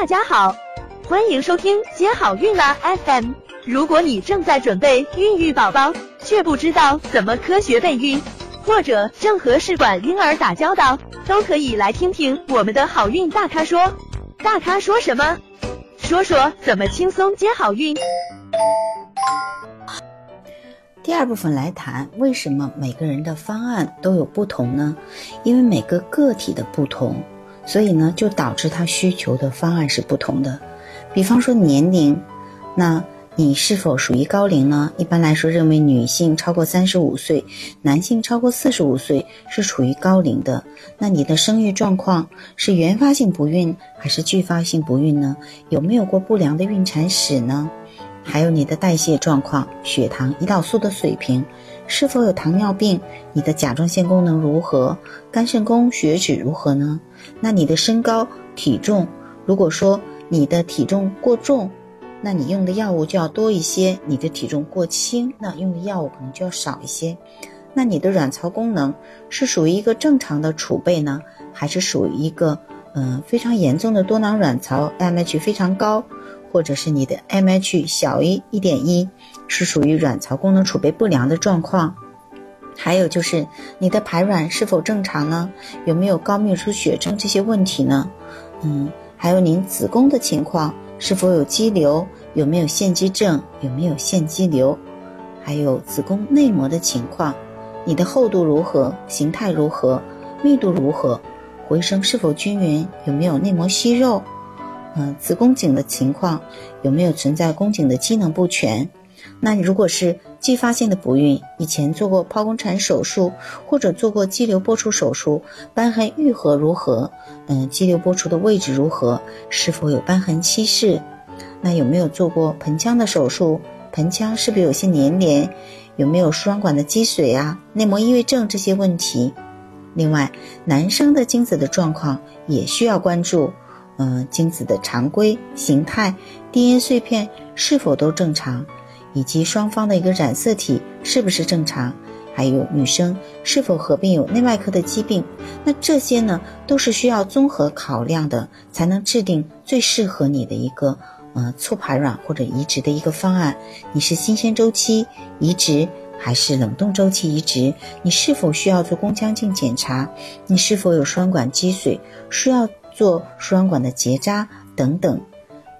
大家好，欢迎收听接好运啦 FM。如果你正在准备孕育宝宝，却不知道怎么科学备孕，或者正和试管婴儿打交道，都可以来听听我们的好运大咖说。大咖说什么？说说怎么轻松接好运。第二部分来谈为什么每个人的方案都有不同呢？因为每个个体的不同，所以呢就导致他需求的方案是不同的。比方说年龄，那。你是否属于高龄呢？一般来说，认为女性超过三十五岁，男性超过四十五岁是处于高龄的。那你的生育状况是原发性不孕还是继发性不孕呢？有没有过不良的孕产史呢？还有你的代谢状况、血糖、胰岛素的水平，是否有糖尿病？你的甲状腺功能如何？肝肾功、血脂如何呢？那你的身高、体重，如果说你的体重过重。那你用的药物就要多一些，你的体重过轻，那用的药物可能就要少一些。那你的卵巢功能是属于一个正常的储备呢，还是属于一个嗯非常严重的多囊卵巢，AMH 非常高，或者是你的 M H 小于一点一，是属于卵巢功能储备不良的状况。还有就是你的排卵是否正常呢？有没有高泌出血症这些问题呢？嗯，还有您子宫的情况。是否有肌瘤？有没有腺肌症？有没有腺肌瘤？还有子宫内膜的情况，你的厚度如何？形态如何？密度如何？回声是否均匀？有没有内膜息肉？嗯，子宫颈的情况有没有存在宫颈的机能不全？那如果是继发性的不孕，以前做过剖宫产手术或者做过肌瘤剥除手术，瘢痕愈合如何？嗯，肌瘤剥除的位置如何？是否有瘢痕期视？那有没有做过盆腔的手术？盆腔是不是有些粘连？有没有输卵管的积水啊？内膜异位症这些问题？另外，男生的精子的状况也需要关注。嗯，精子的常规、形态、DNA 碎片是否都正常？以及双方的一个染色体是不是正常，还有女生是否合并有内外科的疾病，那这些呢都是需要综合考量的，才能制定最适合你的一个呃促排卵或者移植的一个方案。你是新鲜周期移植还是冷冻周期移植？你是否需要做宫腔镜检查？你是否有双管积水，需要做输卵管的结扎等等？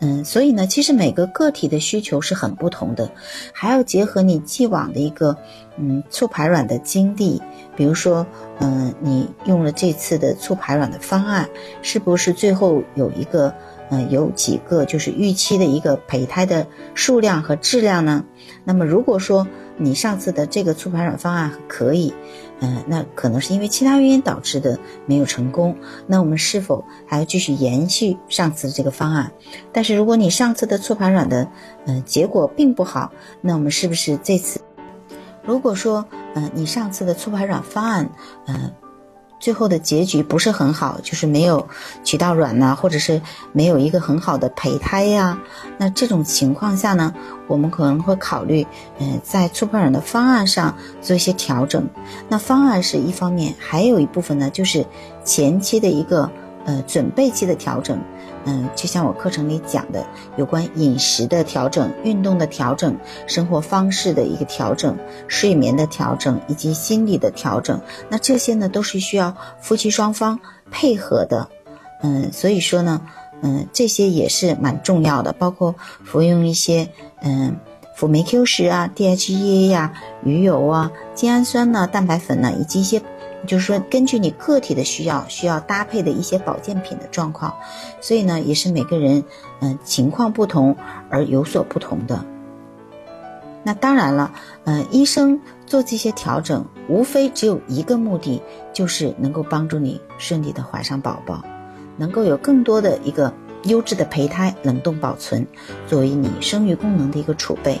嗯，所以呢，其实每个个体的需求是很不同的，还要结合你既往的一个嗯促排卵的经历，比如说，嗯，你用了这次的促排卵的方案，是不是最后有一个嗯有几个就是预期的一个胚胎的数量和质量呢？那么如果说你上次的这个促排卵方案可以。嗯，那可能是因为其他原因导致的没有成功。那我们是否还要继续延续上次的这个方案？但是如果你上次的促排卵的，嗯，结果并不好，那我们是不是这次？如果说，嗯，你上次的促排卵方案，嗯。最后的结局不是很好，就是没有取到卵呐，或者是没有一个很好的胚胎呀。那这种情况下呢，我们可能会考虑，嗯，在促排卵的方案上做一些调整。那方案是一方面，还有一部分呢，就是前期的一个呃准备期的调整。嗯，就像我课程里讲的，有关饮食的调整、运动的调整、生活方式的一个调整、睡眠的调整以及心理的调整，那这些呢都是需要夫妻双方配合的。嗯，所以说呢，嗯，这些也是蛮重要的，包括服用一些嗯辅酶 Q 十啊、DHEA 呀、鱼油啊、精氨酸呢、蛋白粉呢，以及一些。就是说，根据你个体的需要，需要搭配的一些保健品的状况，所以呢，也是每个人嗯情况不同而有所不同的。那当然了，嗯，医生做这些调整，无非只有一个目的，就是能够帮助你顺利的怀上宝宝，能够有更多的一个优质的胚胎冷冻保存，作为你生育功能的一个储备。